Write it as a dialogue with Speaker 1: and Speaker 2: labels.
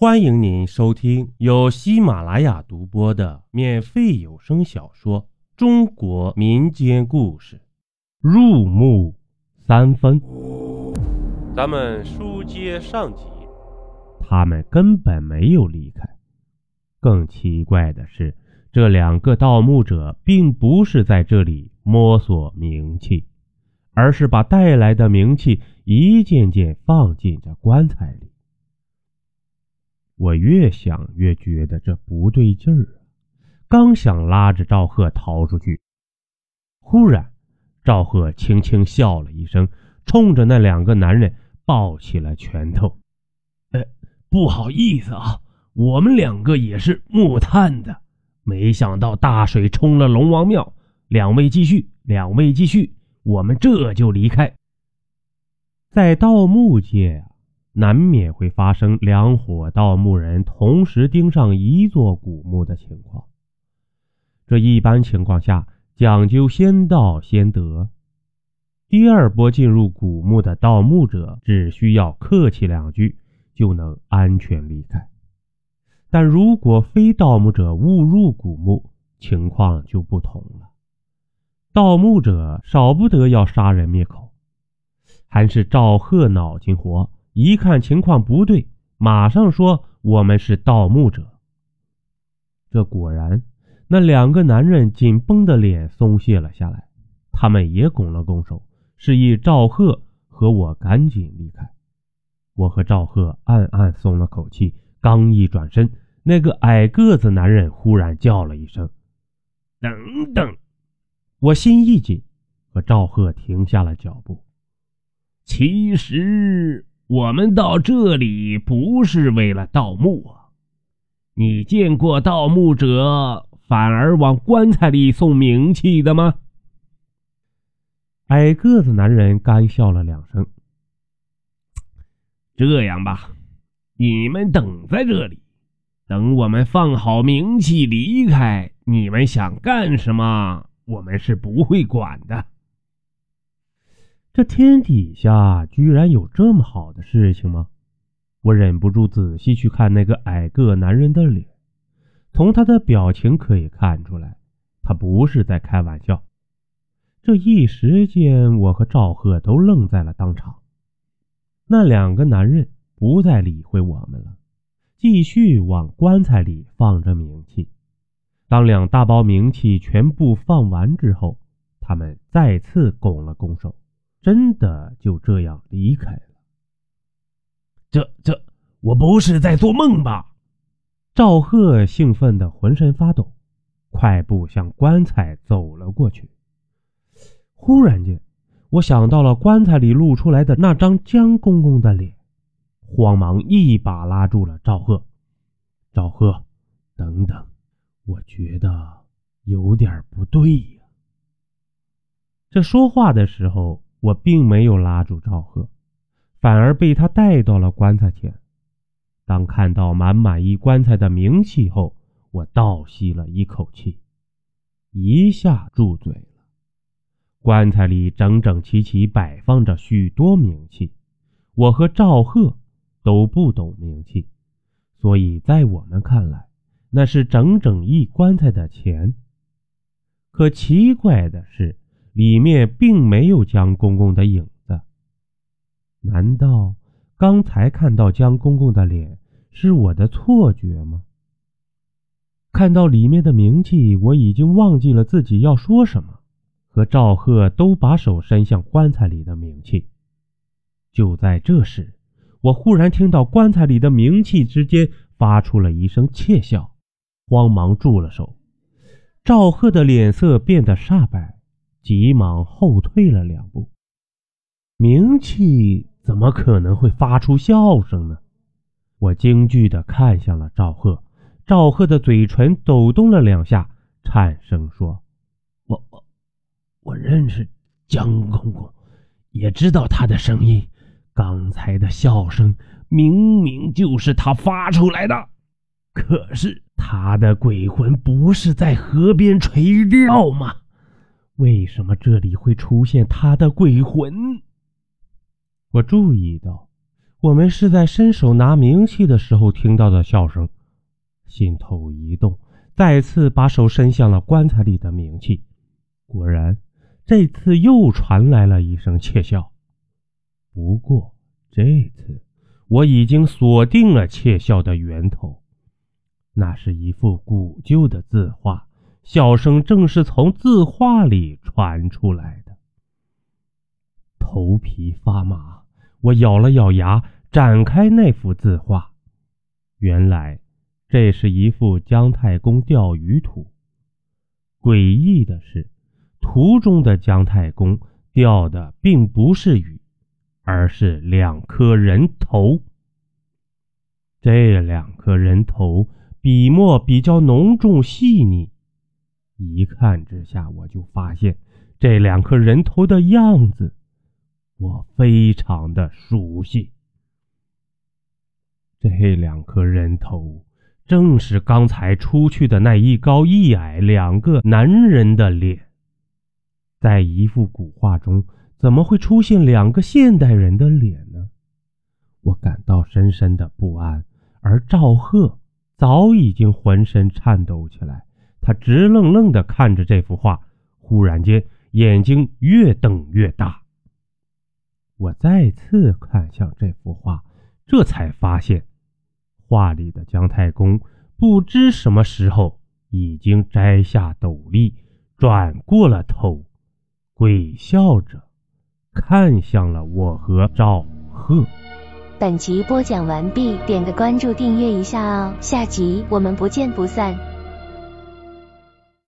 Speaker 1: 欢迎您收听由喜马拉雅独播的免费有声小说《中国民间故事》，入木三分。咱们书接上集，他们根本没有离开。更奇怪的是，这两个盗墓者并不是在这里摸索冥器，而是把带来的冥器一件件放进这棺材里。我越想越觉得这不对劲儿啊！刚想拉着赵贺逃出去，忽然赵贺轻轻笑了一声，冲着那两个男人抱起了拳头：“
Speaker 2: 呃，不好意思啊，我们两个也是木炭的，没想到大水冲了龙王庙。两位继续，两位继续，我们这就离开。”
Speaker 1: 在盗墓界。难免会发生两伙盗墓人同时盯上一座古墓的情况。这一般情况下讲究先到先得，第二波进入古墓的盗墓者只需要客气两句就能安全离开。但如果非盗墓者误入古墓，情况就不同了。盗墓者少不得要杀人灭口，还是赵贺脑筋活。一看情况不对，马上说我们是盗墓者。这果然，那两个男人紧绷的脸松懈了下来，他们也拱了拱手，示意赵贺和我赶紧离开。我和赵贺暗暗松了口气，刚一转身，那个矮个子男人忽然叫了一声：“
Speaker 2: 等等！”
Speaker 1: 我心一紧，和赵贺停下了脚步。
Speaker 2: 其实。我们到这里不是为了盗墓啊！你见过盗墓者反而往棺材里送冥器的吗？
Speaker 1: 矮个子男人干笑了两声。
Speaker 2: 这样吧，你们等在这里，等我们放好冥器离开。你们想干什么，我们是不会管的。
Speaker 1: 这天底下居然有这么好的事情吗？我忍不住仔细去看那个矮个男人的脸，从他的表情可以看出来，他不是在开玩笑。这一时间，我和赵贺都愣在了当场。那两个男人不再理会我们了，继续往棺材里放着冥器。当两大包冥器全部放完之后，他们再次拱了拱手。真的就这样离开了？
Speaker 2: 这这，我不是在做梦吧？
Speaker 1: 赵贺兴奋的浑身发抖，快步向棺材走了过去。忽然间，我想到了棺材里露出来的那张江公公的脸，慌忙一把拉住了赵贺。赵贺，等等，我觉得有点不对呀。这说话的时候。我并没有拉住赵贺，反而被他带到了棺材前。当看到满满一棺材的冥器后，我倒吸了一口气，一下住嘴了。棺材里整整齐齐摆放着许多冥器，我和赵贺都不懂冥器，所以在我们看来，那是整整一棺材的钱。可奇怪的是。里面并没有江公公的影子，难道刚才看到江公公的脸是我的错觉吗？看到里面的冥器，我已经忘记了自己要说什么，和赵贺都把手伸向棺材里的冥器。就在这时，我忽然听到棺材里的冥器之间发出了一声窃笑，慌忙住了手。赵贺的脸色变得煞白。急忙后退了两步，冥气怎么可能会发出笑声呢？我惊惧地看向了赵贺，赵贺的嘴唇抖动了两下，颤声说：“
Speaker 2: 我我我认识江公公，也知道他的声音，刚才的笑声明明就是他发出来的。可是他的鬼魂不是在河边垂钓吗？”
Speaker 1: 为什么这里会出现他的鬼魂？我注意到，我们是在伸手拿冥器的时候听到的笑声，心头一动，再次把手伸向了棺材里的冥器，果然，这次又传来了一声窃笑。不过这次我已经锁定了窃笑的源头，那是一幅古旧的字画，笑声正是从字画里传出来的。头皮发麻。我咬了咬牙，展开那幅字画。原来，这是一幅姜太公钓鱼图。诡异的是，图中的姜太公钓的并不是鱼，而是两颗人头。这两颗人头笔墨比较浓重细腻，一看之下，我就发现这两颗人头的样子。我非常的熟悉，这两颗人头正是刚才出去的那一高一矮两个男人的脸。在一幅古画中，怎么会出现两个现代人的脸呢？我感到深深的不安，而赵贺早已经浑身颤抖起来，他直愣愣的看着这幅画，忽然间眼睛越瞪越大。我再次看向这幅画，这才发现，画里的姜太公不知什么时候已经摘下斗笠，转过了头，鬼笑着看向了我和赵贺。
Speaker 3: 本集播讲完毕，点个关注，订阅一下哦，下集我们不见不散。